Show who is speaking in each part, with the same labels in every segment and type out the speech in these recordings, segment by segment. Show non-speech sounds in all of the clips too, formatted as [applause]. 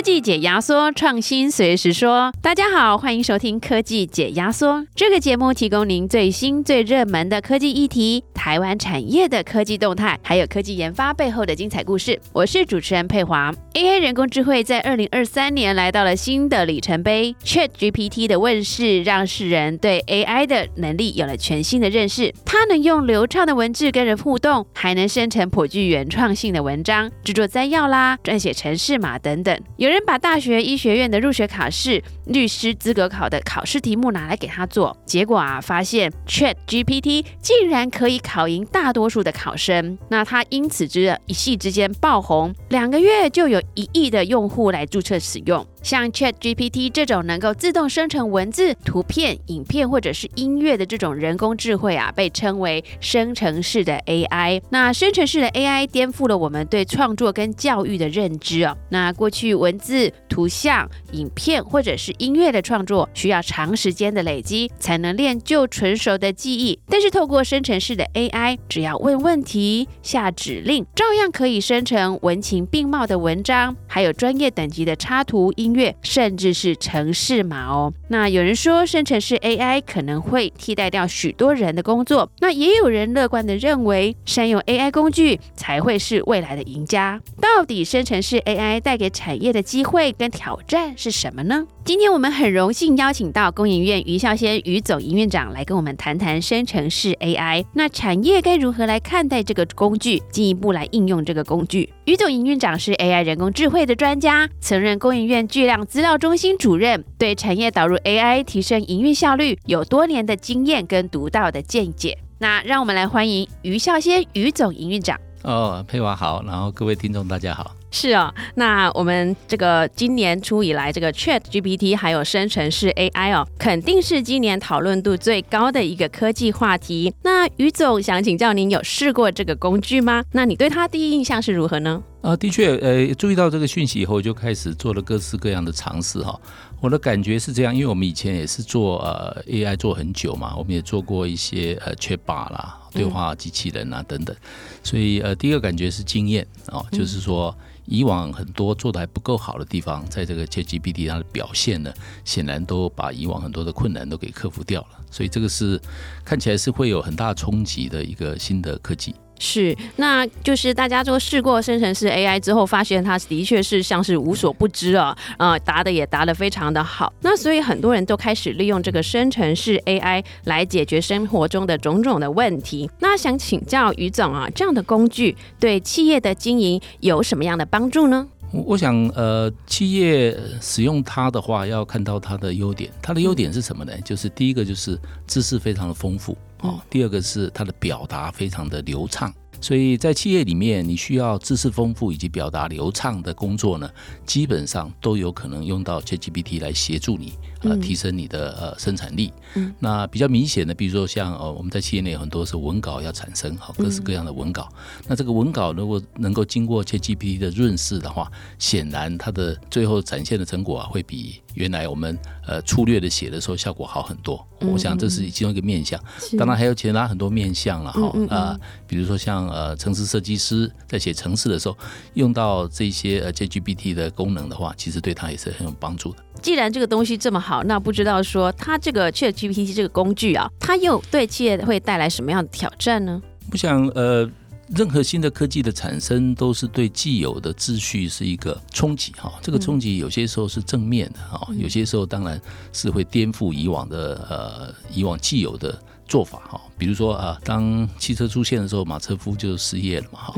Speaker 1: 科技解压缩，创新随时说。大家好，欢迎收听科技解压缩。这个节目提供您最新最热门的科技议题、台湾产业的科技动态，还有科技研发背后的精彩故事。我是主持人佩华。AI 人工智慧在二零二三年来到了新的里程碑，Chat GPT 的问世让世人对 AI 的能力有了全新的认识。它能用流畅的文字跟人互动，还能生成颇具原创性的文章、制作摘要啦、撰写程式码等等。有人把大学医学院的入学考试、律师资格考的考试题目拿来给他做，结果啊，发现 Chat GPT 竟然可以考赢大多数的考生。那他因此之一系之间爆红，两个月就有一亿的用户来注册使用。像 Chat GPT 这种能够自动生成文字、图片、影片或者是音乐的这种人工智慧啊，被称为生成式的 AI。那生成式的 AI 颠覆了我们对创作跟教育的认知哦。那过去文字、图像、影片或者是音乐的创作需要长时间的累积才能练就纯熟的记忆，但是透过生成式的 AI，只要问问题、下指令，照样可以生成文情并茂的文章，还有专业等级的插图音。乐，甚至是城市码哦。那有人说，生成式 AI 可能会替代掉许多人的工作。那也有人乐观的认为，善用 AI 工具才会是未来的赢家。到底生成式 AI 带给产业的机会跟挑战是什么呢？今天我们很荣幸邀请到工研院余孝先余总营运长来跟我们谈谈生成式 AI。那产业该如何来看待这个工具，进一步来应用这个工具？余总营运长是 AI 人工智慧的专家，曾任工研院巨量资料中心主任，对产业导入 AI 提升营运效率有多年的经验跟独到的见解。那让我们来欢迎余孝先余总营运长。
Speaker 2: 哦，佩华好，然后各位听众大家好。
Speaker 1: 是哦，那我们这个今年初以来，这个 Chat GPT 还有生成式 AI 哦，肯定是今年讨论度最高的一个科技话题。那于总想请教您，有试过这个工具吗？那你对它第一印象是如何呢？
Speaker 2: 啊，的确，呃，注意到这个讯息以后，就开始做了各式各样的尝试哈。我的感觉是这样，因为我们以前也是做呃 AI 做很久嘛，我们也做过一些呃 Chatbot 啦、对话机器人啊等等，所以呃，第一个感觉是经验哦，就是说。以往很多做的还不够好的地方，在这个 ChatGPT 它的表现呢，显然都把以往很多的困难都给克服掉了。所以这个是看起来是会有很大冲击的一个新的科技。
Speaker 1: 是，那就是大家都试过生成式 AI 之后，发现它的确是像是无所不知啊，呃，答的也答的非常的好。那所以很多人都开始利用这个生成式 AI 来解决生活中的种种的问题。那想请教于总啊，这样的工具对企业的经营有什么样的帮助呢？
Speaker 2: 我想，呃，企业使用它的话，要看到它的优点。它的优点是什么呢？就是第一个就是知识非常的丰富哦，第二个是他的表达非常的流畅。所以在企业里面，你需要知识丰富以及表达流畅的工作呢，基本上都有可能用到 ChatGPT 来协助你。呃，提升你的呃生产力。嗯，那比较明显的，比如说像呃，我们在企业内很多是文稿要产生，好各式各样的文稿。那这个文稿如果能够经过 ChatGPT 的润饰的话，显然它的最后展现的成果啊，会比原来我们呃粗略的写的时候效果好很多。我想这是其中一个面向。当然还有其他很多面向了哈啊，比如说像呃，城市设计师在写城市的时候，用到这些呃 ChatGPT 的功能的话，其实对他也是很有帮助的。
Speaker 1: 既然这个东西这么好，那不知道说它这个 Chat GPT 这个工具啊，它又对企业会带来什么样的挑战呢？
Speaker 2: 我想，呃，任何新的科技的产生都是对既有的秩序是一个冲击哈。这个冲击有些时候是正面的哈，有些时候当然是会颠覆以往的呃以往既有的做法哈。比如说啊，当汽车出现的时候，马车夫就失业了嘛哈。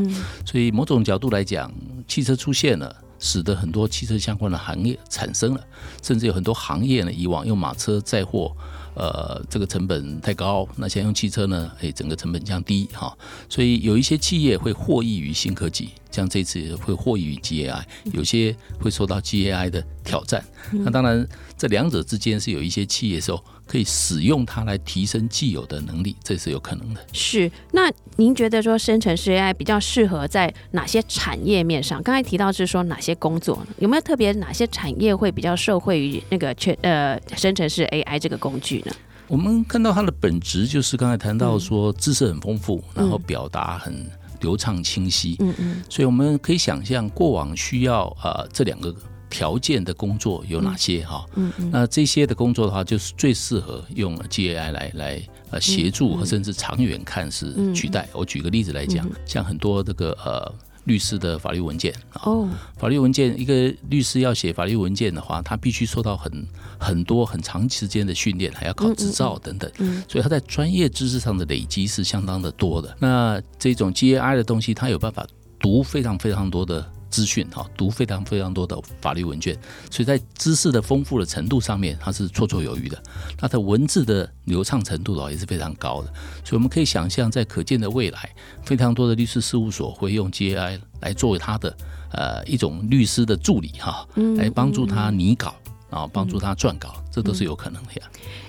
Speaker 2: 所以某种角度来讲，汽车出现了。使得很多汽车相关的行业产生了，甚至有很多行业呢，以往用马车载货，呃，这个成本太高，那现在用汽车呢，哎，整个成本降低哈，所以有一些企业会获益于新科技，像这次会获益于 GAI，有些会受到 GAI 的挑战。那当然，这两者之间是有一些企业候。可以使用它来提升既有的能力，这是有可能的。
Speaker 1: 是，那您觉得说生成式 AI 比较适合在哪些产业面上？刚才提到是说哪些工作，有没有特别哪些产业会比较受惠于那个全呃生成式 AI 这个工具呢？
Speaker 2: 我们看到它的本质就是刚才谈到说知识很丰富，然后表达很流畅清晰。嗯嗯，所以我们可以想象过往需要呃这两个。条件的工作有哪些哈？
Speaker 1: 嗯嗯
Speaker 2: 那这些的工作的话，就是最适合用 GAI 来来呃协助，和甚至长远看是取代。我举个例子来讲，像很多这个呃律师的法律文件啊，
Speaker 1: 哦，
Speaker 2: 法律文件，一个律师要写法律文件的话，他必须受到很很多很长时间的训练，还要考执照等等，所以他在专业知识上的累积是相当的多的。那这种 GAI 的东西，他有办法读非常非常多的资讯，哈，读非常非常多的法律文件，所以在知识的丰富的程度上面，它是绰绰有余的。它的文字的流畅程度哦也是非常高的，所以我们可以想象，在可见的未来，非常多的律师事务所会用 GAI 来作为它的呃一种律师的助理哈，来帮助他拟稿啊，帮助他撰稿，这都是有可能的呀。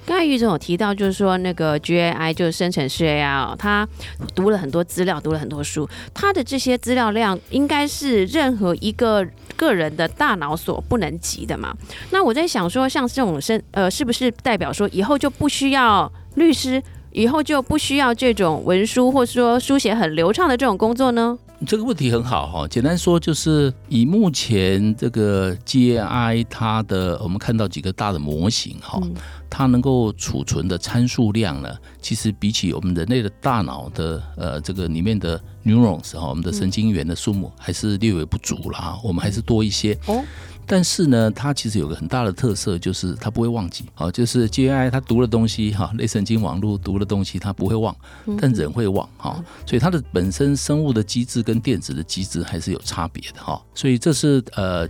Speaker 1: 刚才于总有提到，就是说那个 GAI 就是生成式 AI 哦，他读了很多资料，读了很多书，他的这些资料量应该是任何一个个人的大脑所不能及的嘛。那我在想说，像这种生呃，是不是代表说以后就不需要律师，以后就不需要这种文书或者说书写很流畅的这种工作呢？
Speaker 2: 这个问题很好哈，简单说就是以目前这个 GAI 它的，我们看到几个大的模型哈，它能够储存的参数量呢，其实比起我们人类的大脑的呃这个里面的 neurons 哈，我们的神经元的数目还是略微不足了哈，我们还是多一些。
Speaker 1: 哦
Speaker 2: 但是呢，它其实有个很大的特色，就是它不会忘记。好，就是 GAI 它读的东西哈，类神经网络读的东西它不会忘，但人会忘哈。所以它的本身生物的机制跟电子的机制还是有差别的哈。所以这是呃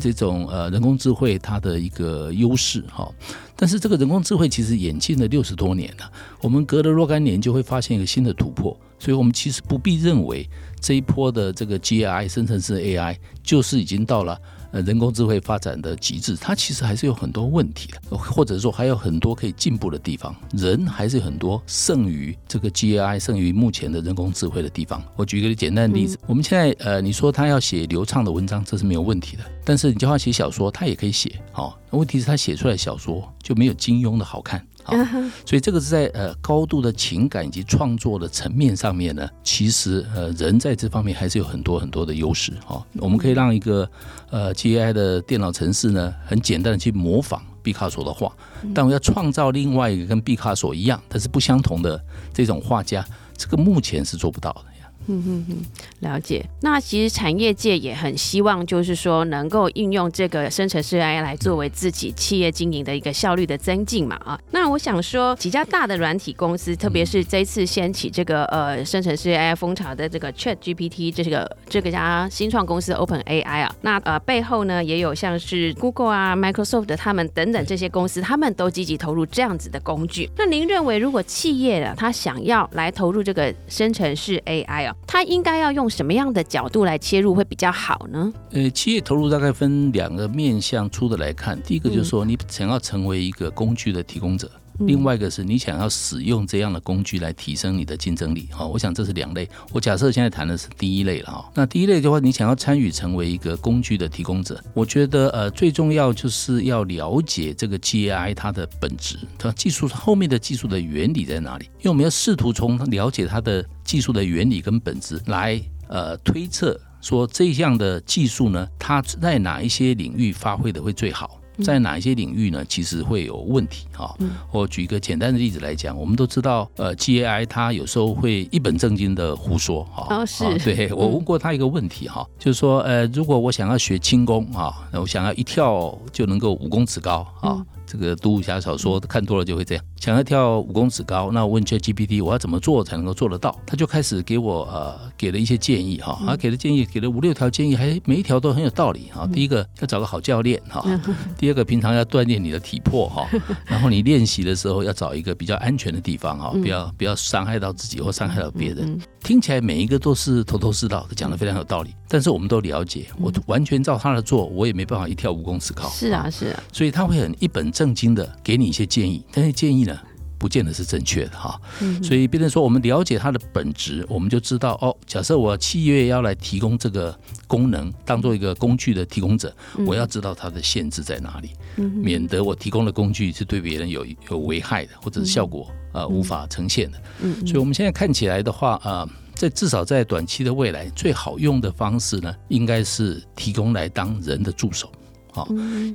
Speaker 2: 这种呃人工智慧它的一个优势哈。但是这个人工智慧其实演进了六十多年了，我们隔了若干年就会发现一个新的突破。所以我们其实不必认为这一波的这个 GAI 生成式 AI 就是已经到了。呃，人工智慧发展的极致，它其实还是有很多问题的，或者说还有很多可以进步的地方。人还是有很多胜于这个 GAI、胜于目前的人工智慧的地方。我举一个简单的例子，我们现在呃，你说他要写流畅的文章，这是没有问题的。但是你叫他写小说，他也可以写。好，问题是他写出来小说就没有金庸的好看。好，[laughs] 所以这个是在呃高度的情感以及创作的层面上面呢，其实呃人在这方面还是有很多很多的优势。哈，我们可以让一个呃 GAI 的电脑程式呢，很简单的去模仿毕卡索的画，但我要创造另外一个跟毕卡索一样，但是不相同的这种画家，这个目前是做不到的。
Speaker 1: 嗯哼哼，了解。那其实产业界也很希望，就是说能够应用这个生成式 AI 来作为自己企业经营的一个效率的增进嘛啊。那我想说，几家大的软体公司，特别是这次掀起这个呃生成式 AI 风潮的这个 Chat GPT 这个这个家新创公司 Open AI 啊，那呃背后呢也有像是 Google 啊、Microsoft 他们等等这些公司，他们都积极投入这样子的工具。那您认为，如果企业啊，他想要来投入这个生成式 AI 啊？他应该要用什么样的角度来切入会比较好呢？
Speaker 2: 呃，企业投入大概分两个面向出的来看，第一个就是说你想要成为一个工具的提供者。另外一个是你想要使用这样的工具来提升你的竞争力，哈，我想这是两类。我假设现在谈的是第一类了，哈。那第一类的话，你想要参与成为一个工具的提供者，我觉得呃最重要就是要了解这个 GAI 它的本质，它技术后面的技术的原理在哪里？因为我们要试图从了解它的技术的原理跟本质来呃推测说这样的技术呢，它在哪一些领域发挥的会最好。在哪一些领域呢？其实会有问题哈。我举一个简单的例子来讲，我们都知道，呃，GAI 它有时候会一本正经的胡说哈。
Speaker 1: 哦，是。
Speaker 2: 对我问过他一个问题哈，就是说，呃，如果我想要学轻功啊，我想要一跳就能够五公尺高啊。这个读武侠小说看多了就会这样，想要跳五公尺高，那我问 ChatGPT 我要怎么做才能够做得到？他就开始给我呃给了一些建议哈，他给的建议给了五六条建议，还每一条都很有道理哈。第一个要找个好教练哈，[laughs] [laughs] 第二个平常要锻炼你的体魄哈，然后你练习的时候要找一个比较安全的地方哈，不要不要伤害到自己或伤害到别人。听起来每一个都是头头是道的，讲的非常有道理。但是我们都了解，我完全照他的做，我也没办法一跳五公尺高。
Speaker 1: 是啊，是啊。
Speaker 2: 所以他会很一本正经的给你一些建议，但是建议呢，不见得是正确的哈。所以，变成说我们了解它的本质，我们就知道哦。假设我企业要来提供这个功能，当做一个工具的提供者，我要知道它的限制在哪里，免得我提供的工具是对别人有有危害的，或者是效果呃无法呈现的。嗯所以，我们现在看起来的话啊。在至少在短期的未来，最好用的方式呢，应该是提供来当人的助手，哈。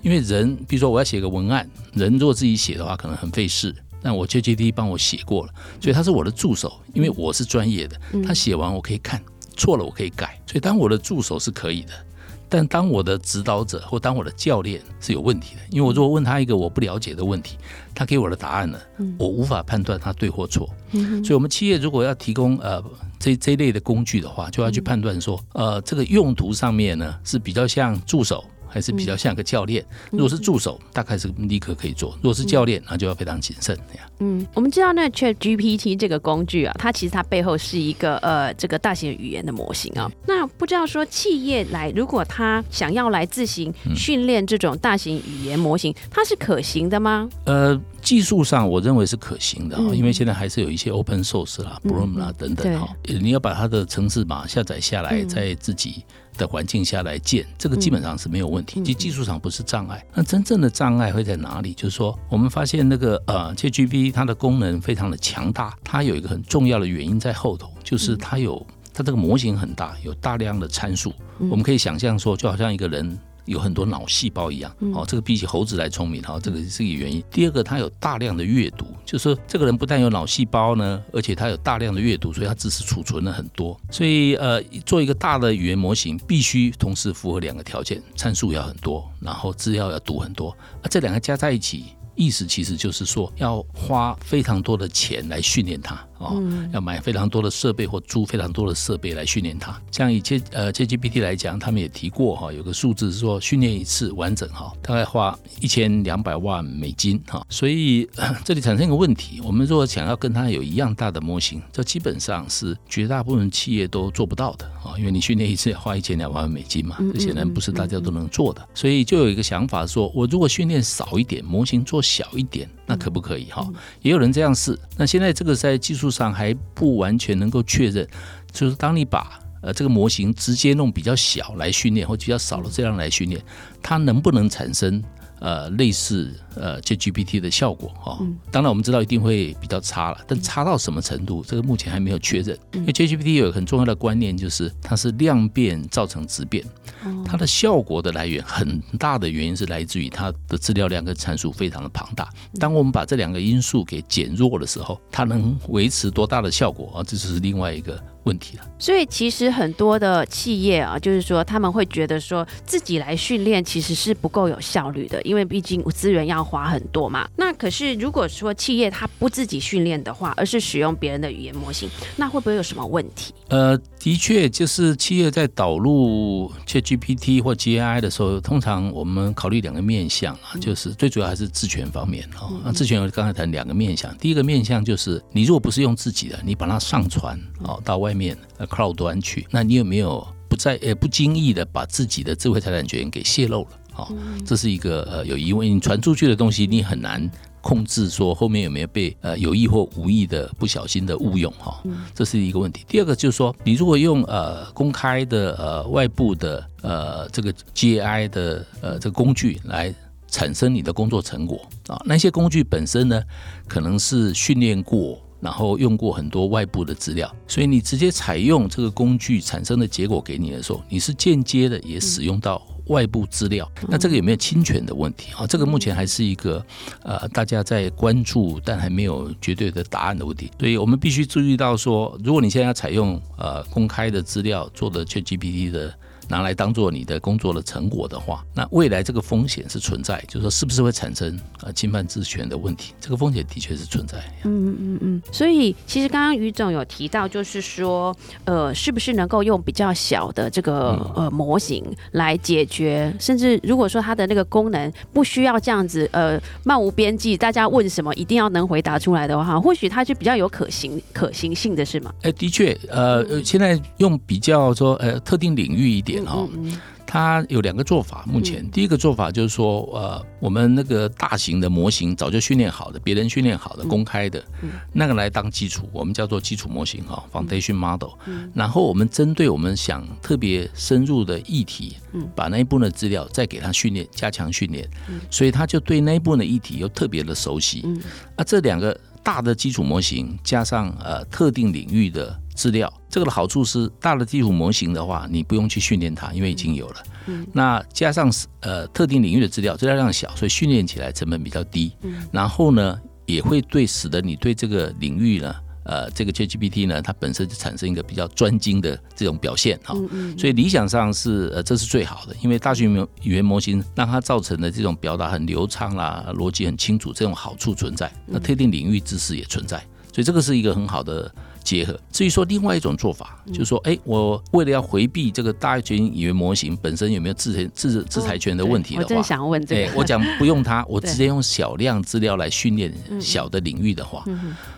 Speaker 2: 因为人，比如说我要写个文案，人如果自己写的话，可能很费事。那我 GPT 帮我写过了，所以他是我的助手，因为我是专业的，他写完我可以看，错了我可以改。所以当我的助手是可以的。但当我的指导者或当我的教练是有问题的，因为我如果问他一个我不了解的问题，他给我的答案呢，我无法判断他对或错。所以，我们企业如果要提供呃这这类的工具的话，就要去判断说，呃，这个用途上面呢是比较像助手。还是比较像个教练。如果是助手，大概是立刻可以做；如果是教练，那就要非常谨慎。这样。
Speaker 1: 嗯，我们知道那 Chat GPT 这个工具啊，它其实它背后是一个呃这个大型语言的模型啊。那不知道说企业来，如果他想要来自行训练这种大型语言模型，它是可行的吗？
Speaker 2: 呃。技术上，我认为是可行的啊，因为现在还是有一些 open source 啦、Bloom 啦等等哈。你要把它的程式码下载下来，再自己的环境下来建，这个基本上是没有问题。其实技术上不是障碍。那真正的障碍会在哪里？就是说，我们发现那个呃，GPT 它的功能非常的强大，它有一个很重要的原因在后头，就是它有它这个模型很大，有大量的参数。我们可以想象说，就好像一个人。有很多脑细胞一样，哦，这个比起猴子来聪明，哈，这个是一个原因。第二个，他有大量的阅读，就是说这个人不但有脑细胞呢，而且他有大量的阅读，所以他知识储存了很多。所以，呃，做一个大的语言模型，必须同时符合两个条件：参数要很多，然后资料要读很多。啊，这两个加在一起。意思其实就是说，要花非常多的钱来训练它哦，要买非常多的设备或租非常多的设备来训练它。像以前呃 GPT 来讲，他们也提过哈，有个数字是说训练一次完整哈，大概花一千两百万美金哈。所以 [clears throat] 这里产生一个问题，我们如果想要跟它有一样大的模型，这基本上是绝大部分企业都做不到的啊，因为你训练一次要花一千两百万美金嘛，这显然不是大家都能做的。所以就有一个想法说，我如果训练少一点模型做。小一点，那可不可以哈？也有人这样试。那现在这个在技术上还不完全能够确认，就是当你把呃这个模型直接弄比较小来训练，或比较少的这样来训练，它能不能产生？呃，类似呃，GPT 的效果哈，当然我们知道一定会比较差了，但差到什么程度，这个目前还没有确认。因为 GPT 有很重要的观念，就是它是量变造成质变，它的效果的来源很大的原因是来自于它的资料量跟参数非常的庞大。当我们把这两个因素给减弱的时候，它能维持多大的效果啊？这就是另外一个。问题了，
Speaker 1: 所以其实很多的企业啊，就是说他们会觉得说自己来训练其实是不够有效率的，因为毕竟资源要花很多嘛。那可是如果说企业它不自己训练的话，而是使用别人的语言模型，那会不会有什么问题？
Speaker 2: 呃，的确，就是企业在导入 ChatGPT 或 GAI 的时候，通常我们考虑两个面向啊，就是最主要还是自权方面哦。那自权我刚才谈两个面向，第一个面向就是你如果不是用自己的，你把它上传哦到外。面呃 cloud 端去，那你有没有不在呃不经意的把自己的智慧财产权给泄露了？好，这是一个呃有疑问，你传出去的东西你很难控制，说后面有没有被呃有意或无意的不小心的误用哈，这是一个问题。第二个就是说，你如果用呃公开的呃外部的呃这个 GAI 的呃这个工具来产生你的工作成果啊，那些工具本身呢可能是训练过。然后用过很多外部的资料，所以你直接采用这个工具产生的结果给你的时候，你是间接的也使用到外部资料。那这个有没有侵权的问题啊？这个目前还是一个呃大家在关注，但还没有绝对的答案的问题。所以我们必须注意到说，如果你现在要采用呃公开的资料做的 ChatGPT 的。拿来当做你的工作的成果的话，那未来这个风险是存在，就是说是不是会产生呃侵犯知识权的问题？这个风险的确是存在。
Speaker 1: 嗯嗯嗯嗯。所以其实刚刚于总有提到，就是说呃，是不是能够用比较小的这个呃模型来解决，甚至如果说它的那个功能不需要这样子呃漫无边际，大家问什么一定要能回答出来的话，或许它就比较有可行可行性的是吗？
Speaker 2: 哎，的确，呃，现在用比较说呃特定领域一点。哈，它有两个做法。目前。第一个做法就是说，呃，我们那个大型的模型早就训练好的，别人训练好的，公开的，那个来当基础，我们叫做基础模型哈，foundation model。然后我们针对我们想特别深入的议题，把那一部分的资料再给他训练，加强训练，所以他就对那一部分的议题又特别的熟悉。啊，这两个大的基础模型加上呃特定领域的。资料。这个的好处是，大的基础模型的话，你不用去训练它，因为已经有了。嗯，那加上呃特定领域的资料，资料量小，所以训练起来成本比较低。嗯，然后呢，也会对使得你对这个领域呢。呃，这个 ChatGPT 呢，它本身就产生一个比较专精的这种表现哈，所以理想上是呃，这是最好的，因为大型语言模型让它造成的这种表达很流畅啦，逻辑很清楚，这种好处存在，那特定领域知识也存在，所以这个是一个很好的。结合。至于说另外一种做法，就是说，哎，我为了要回避这个大型语言模型本身有没有制裁制制裁权的问题的话，我
Speaker 1: 正想问这个，
Speaker 2: 我讲不用它，[laughs] 我直接用小量资料来训练小的领域的话，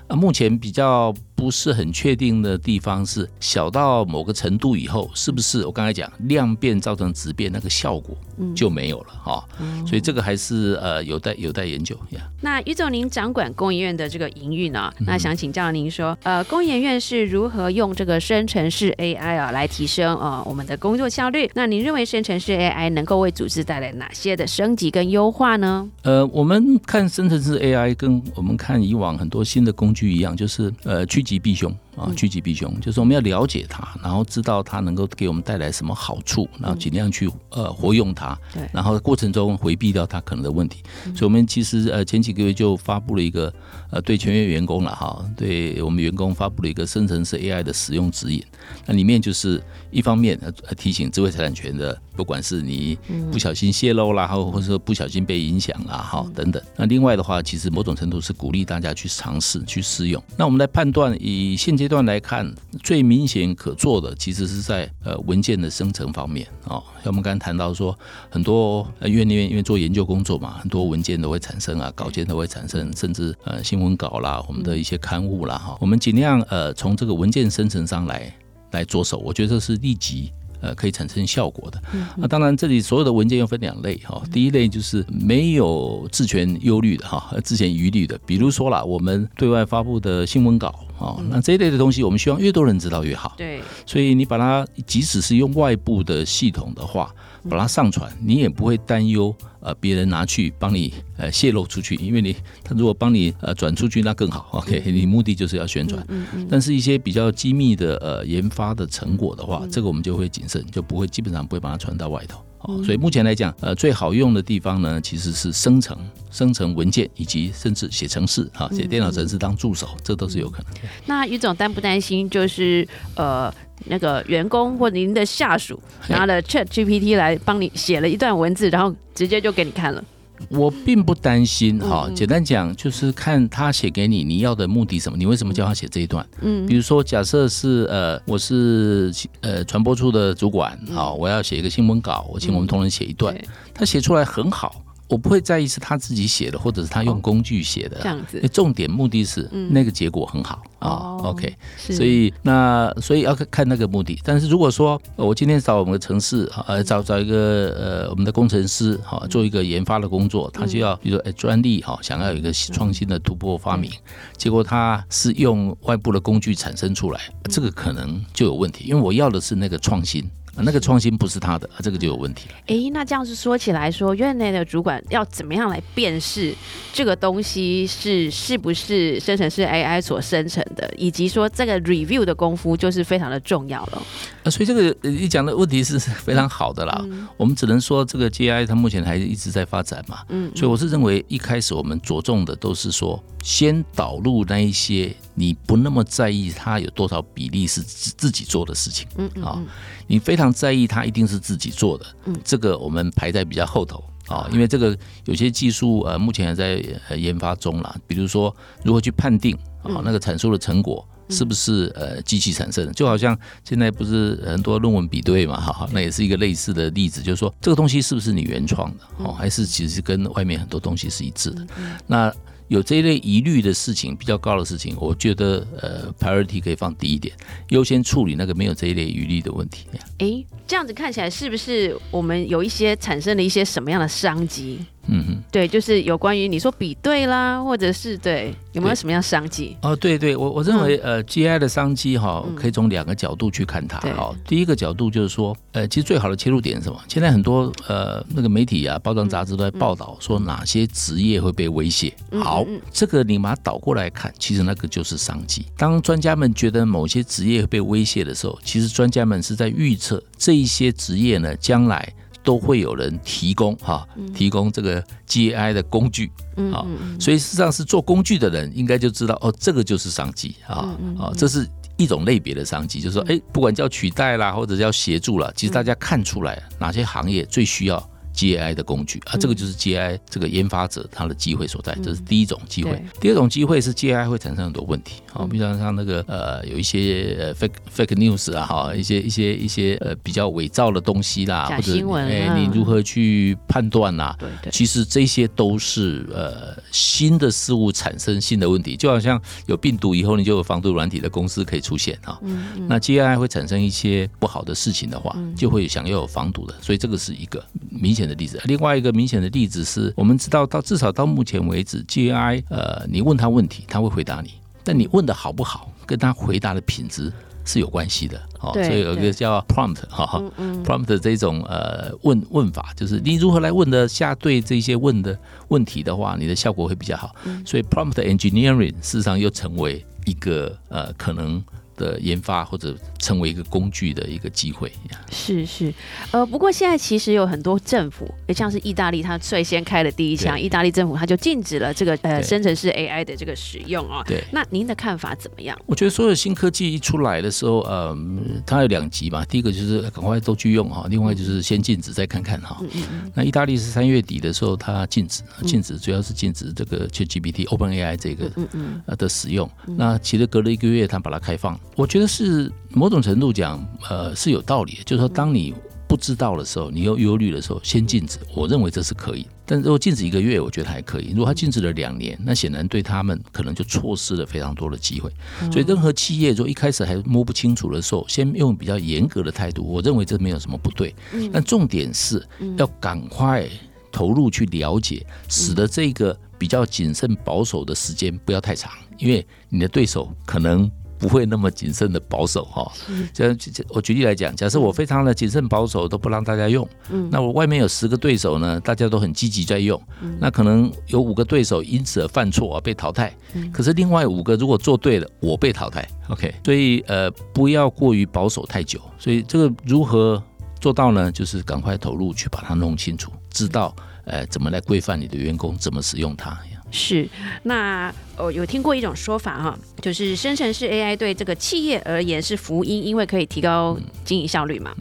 Speaker 2: 啊，目前比较不是很确定的地方是小到某个程度以后，是不是我刚才讲量变造成质变那个效果就没有了哈？所以这个还是呃有待有待研究呀。
Speaker 1: 那于总，您掌管工研院的这个营运呢？那想请教您说，呃，工研院是如何用这个生成式 AI 啊来提升呃我们的工作效率？那您认为生成式 AI 能够为组织带来哪些的升级跟优化呢？
Speaker 2: 呃，我们看生成式 AI 跟我们看以往很多新的工具一样，就是呃趋吉避凶。啊，趋吉避凶，就是我们要了解它，然后知道它能够给我们带来什么好处，然后尽量去呃活用它。对，然后过程中回避掉它可能的问题。所以，我们其实呃前几个月就发布了一个呃对全员员工了哈，对我们员工发布了一个生成式 AI 的使用指引。那里面就是一方面呃提醒智慧财产权的，不管是你不小心泄露啦，或或者说不小心被影响啦，哈等等。那另外的话，其实某种程度是鼓励大家去尝试去试用。那我们来判断以现阶阶段来看，最明显可做的其实是在呃文件的生成方面啊。像我们刚才谈到说，很多呃院里面因为做研究工作嘛，很多文件都会产生啊，稿件都会产生，甚至呃新闻稿啦，我们的一些刊物啦哈，我们尽量呃从这个文件生成上来来着手，我觉得这是立即。呃，可以产生效果的。那当然，这里所有的文件又分两类哈。第一类就是没有质权忧虑的哈，质权疑虑的。比如说啦，我们对外发布的新闻稿啊，那这一类的东西，我们希望越多人知道越好。
Speaker 1: 对。
Speaker 2: 所以你把它，即使是用外部的系统的话，把它上传，你也不会担忧。呃，别人拿去帮你呃泄露出去，因为你他如果帮你呃转出去，那更好。OK，你目的就是要宣传。嗯嗯。但是，一些比较机密的呃研发的成果的话，这个我们就会谨慎，就不会基本上不会把它传到外头。哦，所以目前来讲，呃，最好用的地方呢，其实是生成生成文件，以及甚至写程式哈，写电脑程式当助手，这都是有可能。
Speaker 1: 那于总担不担心，就是呃。那个员工或您的下属拿了 Chat GPT 来帮你写了一段文字，然后直接就给你看了。
Speaker 2: 我并不担心哈，简单讲就是看他写给你，你要的目的什么？你为什么叫他写这一段？嗯，比如说假设是呃，我是呃传播处的主管，好，我要写一个新闻稿，我请我们同仁写一段，他写出来很好。我不会在意是他自己写的，或者是他用工具写的。
Speaker 1: 这样子，
Speaker 2: 重点目的是那个结果很好啊。OK，所以那所以要看那个目的。但是如果说我今天找我们的城市呃，找找一个呃我们的工程师哈，做一个研发的工作，他就要比如说专利哈，想要有一个创新的突破发明，结果他是用外部的工具产生出来，这个可能就有问题，因为我要的是那个创新。那个创新不是他的，这个就有问题了。
Speaker 1: 哎，那这样子说起来，说院内的主管要怎么样来辨识这个东西是是不是生成式 AI 所生成的，以及说这个 review 的功夫就是非常的重要了。
Speaker 2: 啊，所以这个你讲的问题是 [laughs] 非常好的啦。我们只能说这个 GI 它目前还一直在发展嘛。嗯。所以我是认为一开始我们着重的都是说，先导入那一些你不那么在意它有多少比例是自自己做的事情。嗯嗯。啊。你非常在意它一定是自己做的，嗯，这个我们排在比较后头啊，因为这个有些技术呃目前还在研发中啦，比如说如何去判定啊那个产出的成果是不是呃机器产生的，就好像现在不是很多论文比对嘛，哈，那也是一个类似的例子，就是说这个东西是不是你原创的哦，还是其实跟外面很多东西是一致的，那。有这一类疑虑的事情，比较高的事情，我觉得呃，priority 可以放低一点，优先处理那个没有这一类疑虑的问题。
Speaker 1: 哎，这样子看起来是不是我们有一些产生了一些什么样的商机？
Speaker 2: 嗯哼。
Speaker 1: 对，就是有关于你说比对啦，或者是对有没有什么样商机？
Speaker 2: 哦，对对，我我认为呃，GI 的商机哈
Speaker 1: 嗯，
Speaker 2: 可以从两个角度去看它
Speaker 1: 对
Speaker 2: 哈。第一个角度就是说，呃，其实最好的切入点是什么？现在很多呃那个媒体啊、报章杂志都在报道说哪些职业会被威胁。
Speaker 1: 嗯
Speaker 2: 好这个你把它倒过来看，其实那个就是商机。当专家们觉得某些职业被威胁的时候，其实专家们是在预测这一些职业呢，将来都会有人提供哈，提供这个 GAI 的工具。
Speaker 1: 嗯
Speaker 2: 好
Speaker 1: 嗯嗯
Speaker 2: 所以事实上是做工具的人应该就知道哦，这个就是商机啊啊，这是一种类别的商机，就是说，哎，不管叫取代啦，或者叫协助啦，其实大家看出来哪些行业最需要。GI 的工具啊，这个就是 GI 这个研发者他的机会所在，这是第一种机会。第二种机会是 GI 会产生很多问题啊，比如像那个呃有一些呃 fake fake news 啊哈，一些一些一些呃比较伪造的东西啦，或者
Speaker 1: 假新闻
Speaker 2: 哎
Speaker 1: 啊
Speaker 2: 你如何去判断呐？
Speaker 1: 对对，
Speaker 2: 其实这些都是呃新的事物产生新的问题，就好像有病毒以后，你就有防毒软体的公司可以出现啊。那 GI 会产生一些不好的事情的话，就会想要有防毒的，所以这个是一个明显的例子。另外一个明显的例子是我们知道到至少到目前为止，GI 呃你问他问题，他会回答你，但你问的好不好，跟他回答的品质。是有关系的哦，所以有一个叫 prompt 哈、prompt 这种呃问问法，就是你如何来问的下对这些问的问题的话，你的效果会比较好。所以 prompt engineering 事实上又成为一个呃可能的研发或者成为一个工具的一个机会。
Speaker 1: 是是，呃，不过现在其实有很多政府，也像是意大利，它率先开了第一枪，意大利政府它就禁止了这个呃生成式 AI 的这个使用哦。
Speaker 2: 对。
Speaker 1: 那您的看法怎么样？
Speaker 2: 我觉得所有新科技一出来的时候，呃，它有两极嘛。第一个就是赶快都去用哈，另外就是先禁止再看看哈。那意大利是三月底的时候，它禁止，禁止主要是禁止这个 ChatGPT、OpenAI 这个呃的使用。那其实隔了一个月，它把它开放，我觉得是某种程度讲，呃，是有道理的。就是说，当你不知道的时候，你又忧虑的时候，先禁止，我认为这是可以。但如果禁止一个月，我觉得还可以。如果他禁止了两年，那显然对他们可能就错失了非常多的机会。所以，任何企业如果一开始还摸不清楚的时候，先用比较严格的态度，我认为这没有什么不对。但重点是要赶快投入去了解，使得这个比较谨慎保守的时间不要太长，因为你的对手可能。不会那么谨慎的保守哈，这样我举例来讲，假设我非常的谨慎保守，都不让大家用，嗯。那我外面有十个对手呢，大家都很积极在用，那可能有五个对手因此而犯错啊被淘汰，可是另外五个如果做对了，我被淘汰，OK，所以呃不要过于保守太久，所以这个如何做到呢？就是赶快投入去把它弄清楚，知道呃怎么来规范你的员工怎么使用它。
Speaker 1: 是，那我有听过一种说法哈，就是生成式 AI 对这个企业而言是福音，因为可以提高经营效率嘛。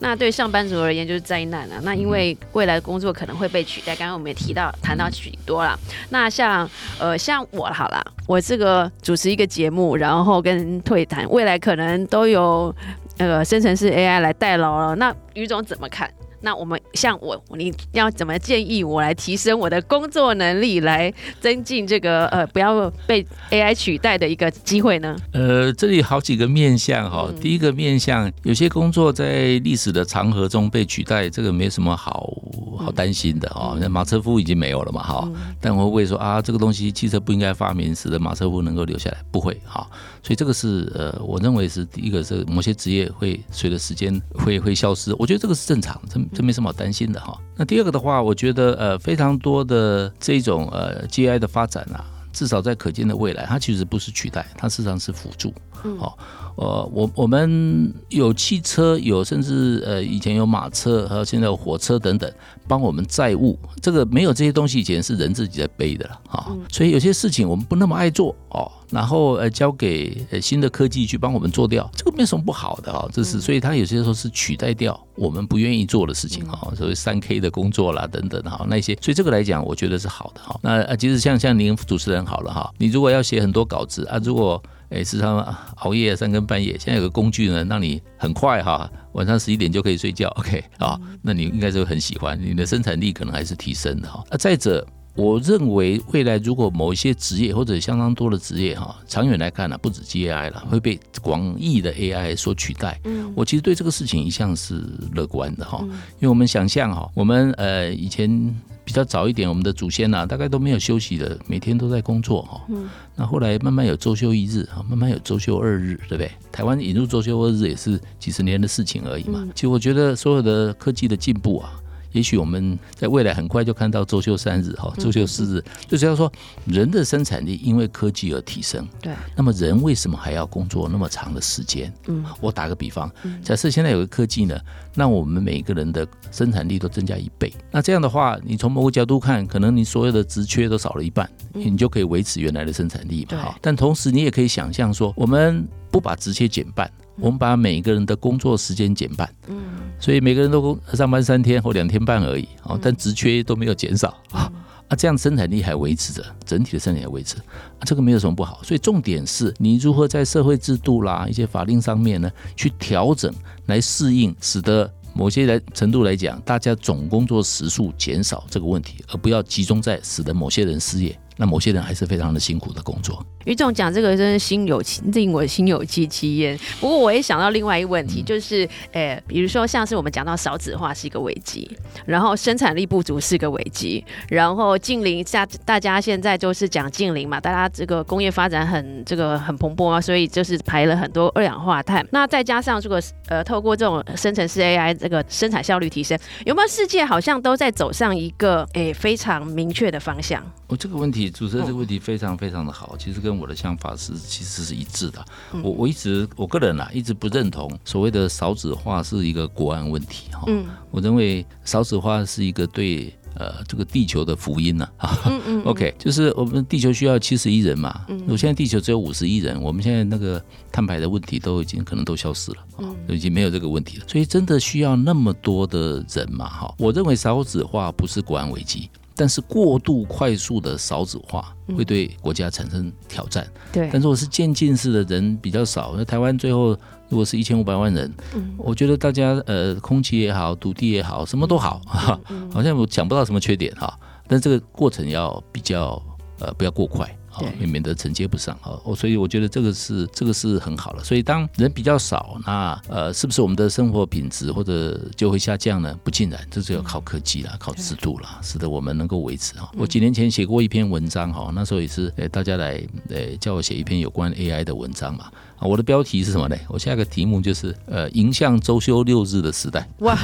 Speaker 1: 那对上班族而言就是灾难啊。那因为未来的工作可能会被取代，刚刚我们也提到谈到许多啦。那像呃像我好了，我这个主持一个节目，然后跟退谈，未来可能都有那个生成式 AI 来代劳了。那于总怎么看？那我们像我，你要怎么建议我来提升我的工作能力，来增进这个呃不要被 AI 取代的一个机会呢？
Speaker 2: 呃，这里好几个面向哈。第一个面向，有些工作在历史的长河中被取代，这个没什么好好担心的哦。那马车夫已经没有了嘛哈，但我会说啊，这个东西汽车不应该发明，使得马车夫能够留下来，不会哈。所以这个是呃，我认为是第一个是某些职业会随着时间会会消失，我觉得这个是正常，这这没什么好担心的哈。那第二个的话，我觉得呃非常多的这种呃 GI 的发展啊，至少在可见的未来，它其实不是取代，它事实上是辅助。好、呃，我我们有汽车，有甚至呃以前有马车，还有现在有火车等等，帮我们载物。这个没有这些东西以前是人自己在背的了啊、所以有些事情我们不那么爱做哦，然后呃交给呃新的科技去帮我们做掉，这个没有什么不好的哈、这是所以它有些时候是取代掉我们不愿意做的事情哈、所谓三 K 的工作啦等等哈、那些，所以这个来讲我觉得是好的哈、那呃其实像像您主持人好了哈、你如果要写很多稿子啊，如果哎，时常熬夜三更半夜，现在有个工具呢，让你很快哈，晚上十一点就可以睡觉，OK 啊，那你应该是会很喜欢，你的生产力可能还是提升的哈。啊，再者，我认为未来如果某一些职业或者相当多的职业哈，长远来看呢，不止 GAI 了，会被广义的 AI 所取代。嗯，我其实对这个事情一向是乐观的哈，因为我们想象哈，我们呃以前。比较早一点，我们的祖先呐、大概都没有休息的，每天都在工作哈。
Speaker 1: 嗯
Speaker 2: 那后来慢慢有周休一日啊，慢慢有周休二日，对不对？台湾引入周休二日也是几十年的事情而已嘛。其实我觉得所有的科技的进步啊。也许我们在未来很快就看到周休三日哈，周休四日，就是要说人的生产力因为科技而提升。
Speaker 1: 对，
Speaker 2: 那么人为什么还要工作那么长的时间？
Speaker 1: 嗯，
Speaker 2: 我打个比方，假设现在有个科技呢，让我们每个人的生产力都增加一倍，那这样的话，你从某个角度看，可能你所有的职缺都少了一半，你就可以维持原来的生产力嘛。哈，但同时你也可以想象说，我们不把职缺减半。我们把每个人的工作时间减半，嗯，所以每个人都工上班三天或两天半而已，哦，但职缺都没有减少啊，啊，这样生产力还维持着，整体的生产力还维持，啊，这个没有什么不好。所以重点是你如何在社会制度啦、一些法令上面呢，去调整来适应，使得某些来程度来讲，大家总工作时数减少这个问题，而不要集中在使得某些人失业，那某些人还是非常的辛苦的工作。
Speaker 1: 于总讲这个真是心有戚，令我心有戚戚焉。不过我也想到另外一个问题，就是，诶，比如说像是我们讲到少子化是一个危机，然后生产力不足是个危机，然后近邻下大家现在就是讲近邻嘛，大家这个工业发展很这个很蓬勃啊，所以就是排了很多二氧化碳。那再加上这个呃，透过这种生成式 AI 这个生产效率提升，有没有世界好像都在走上一个诶非常明确的方向？
Speaker 2: 我这个问题，主持人这个问题非常非常的好，其实跟我的想法是其实是一致的。我我一直我个人啊，一直不认同所谓的少子化是一个国安问题哈。
Speaker 1: 嗯
Speaker 2: 我认为少子化是一个对呃这个地球的福音呢、啊。
Speaker 1: 嗯嗯 [laughs]
Speaker 2: OK，就是我们地球需要七十亿人嘛，嗯我现在地球只有五十亿人，我们现在那个碳排的问题都已经可能都消失了，啊，都已经没有这个问题了，所以真的需要那么多的人嘛，哈，我认为少子化不是国安危机。但是过度快速的少子化会对国家产生挑战，
Speaker 1: 对。
Speaker 2: 但是我是渐进式的人比较少，那台湾最后如果是一千五百万人，我觉得大家呃空气也好，土地也好，什么都好，哈，好像我讲不到什么缺点哈，但这个过程要比较呃不要过快。好
Speaker 1: 对，
Speaker 2: 免得承接不上哈，我所以我觉得这个是这个是很好了。所以当人比较少，那呃，是不是我们的生活品质或者就会下降呢？不尽然，这是要靠科技啦，靠制度啦，使得我们能够维持哈。我几年前写过一篇文章哈，那时候也是呃大家来呃叫我写一篇有关 AI 的文章嘛。啊，我的标题是什么呢？我下一个题目就是呃，迎向周休六日的时代。
Speaker 1: 哇，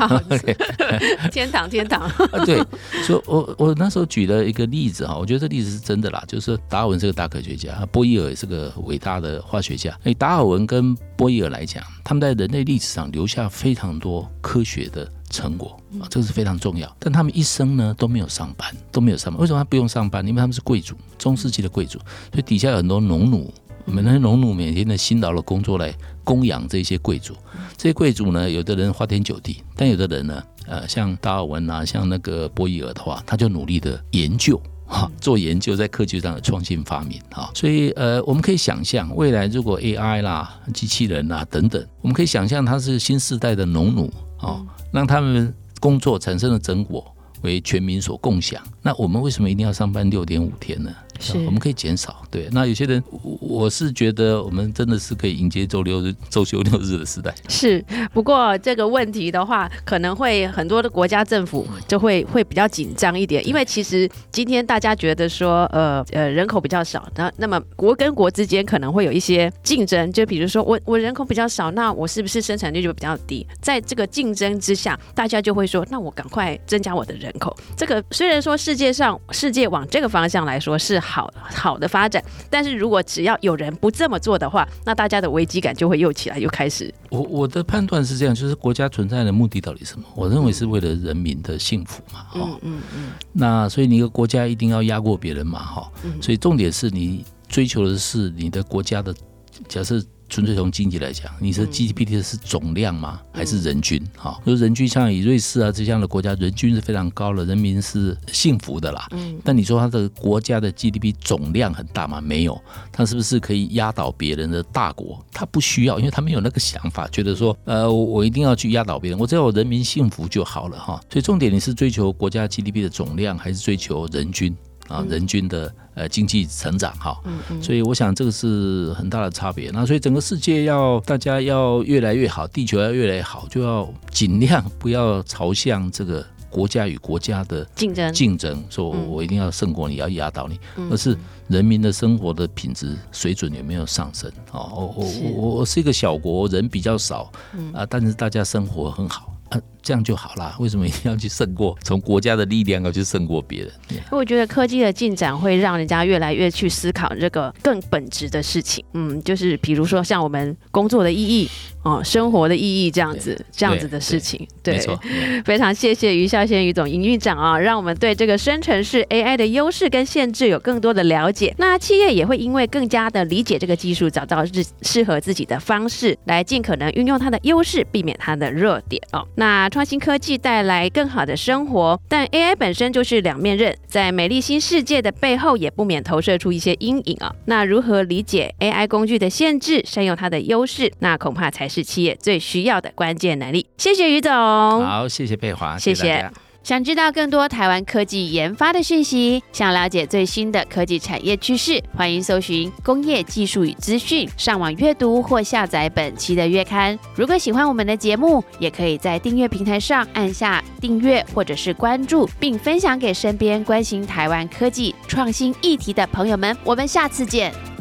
Speaker 1: [laughs] [laughs] 天堂天堂，
Speaker 2: 啊，对，所以我我那时候举了一个例子哈，我觉得这例子是真的啦，就是达尔文是个大科学家，波伊尔也是个伟大的化学家。哎，达尔文跟波伊尔来讲，他们在人类历史上留下非常多科学的成果啊，这个是非常重要。但他们一生呢都没有上班，都没有上班。为什么他不用上班？因为他们是贵族，中世纪的贵族，所以底下有很多农奴。我们那些农奴每天的辛劳的工作来供养这些贵族，这些贵族呢，有的人花天酒地，但有的人呢，呃，像达尔文啊，像那个波伊尔的话，他就努力的研究。哈，做研究在科技上的创新发明哈，所以呃，我们可以想象未来如果 AI 啦、机器人啦等等，我们可以想象它是新时代的农奴哦，让他们工作产生的成果为全民所共享。那我们为什么一定要上班六点五天呢？
Speaker 1: 是
Speaker 2: 我们可以减少。对，那有些人，我我是觉得我们真的是可以迎接周六日、周休六日的时代。
Speaker 1: 是，不过这个问题的话，可能会很多的国家政府就会会比较紧张一点，因为其实今天大家觉得说，呃呃，人口比较少，那那么国跟国之间可能会有一些竞争，就比如说我我人口比较少，那我是不是生产率就比较低？在这个竞争之下，大家就会说，那我赶快增加我的人口。这个虽然说世界上世界往这个方向来说是好好好的发展，但是如果只要有人不这么做的话，那大家的危机感就会又起来，又开始。
Speaker 2: 我我的判断是这样，就是国家存在的目的到底是什么？我认为是为了人民的幸福嘛，哈、
Speaker 1: 嗯嗯嗯，
Speaker 2: 那所以你一个国家一定要压过别人嘛，哈、
Speaker 1: 嗯
Speaker 2: 所以重点是你追求的是你的国家的，假设纯粹从经济来讲，你说 GDP 的是总量吗？还是人均？哈、就人均像以瑞士啊这样的国家，人均是非常高的，人民是幸福的啦。
Speaker 1: 嗯，
Speaker 2: 但你说它的国家的 GDP 总量很大吗？没有，它是不是可以压倒别人的大国？它不需要，因为他没有那个想法，觉得说，呃，我我一定要去压倒别人，我只要我人民幸福就好了哈。所以重点你是追求国家 GDP 的总量，还是追求人均啊？人均的呃经济成长哈？所以我想这个是很大的差别。那所以整个世界要大家要越来越好，地球要越来越好，就要尽量不要朝向这个国家与国家的
Speaker 1: 竞争
Speaker 2: 竞争，说我一定要胜过你，要压倒你，
Speaker 1: 嗯
Speaker 2: 而是人民的生活的品质水准有没有上升？哦，我我我我是一个小国，人比较少
Speaker 1: 嗯
Speaker 2: 啊，但是大家生活很好。啊，这样就好啦。为什么一定要去胜过？从国家的力量要去胜过别人？[laughs]
Speaker 1: 我觉得科技的进展会让人家越来越去思考这个更本质的事情。嗯，就是比如说像我们工作的意义哦，生活的意义这样子，这样子的事情。对 [laughs] 非常谢谢于孝先于总营运长啊，让我们对这个生成式 AI 的优势跟限制有更多的了解。那企业也会因为更加的理解这个技术，找到适适合自己的方式，来尽可能运用它的优势，避免它的弱点哦。那创新科技带来更好的生活，但 AI 本身就是两面刃，在美丽新世界的背后，也不免投射出一些阴影啊。那如何理解 AI 工具的限制，善用它的优势，那恐怕才是企业最需要的关键能力。谢谢于总。
Speaker 2: 好，谢谢佩华，
Speaker 1: 谢谢。想知道更多台湾科技研发的讯息，想了解最新的科技产业趋势，欢迎搜寻“工业技术与资讯”，上网阅读或下载本期的月刊。如果喜欢我们的节目，也可以在订阅平台上按下订阅或者是关注，并分享给身边关心台湾科技创新议题的朋友们。我们下次见。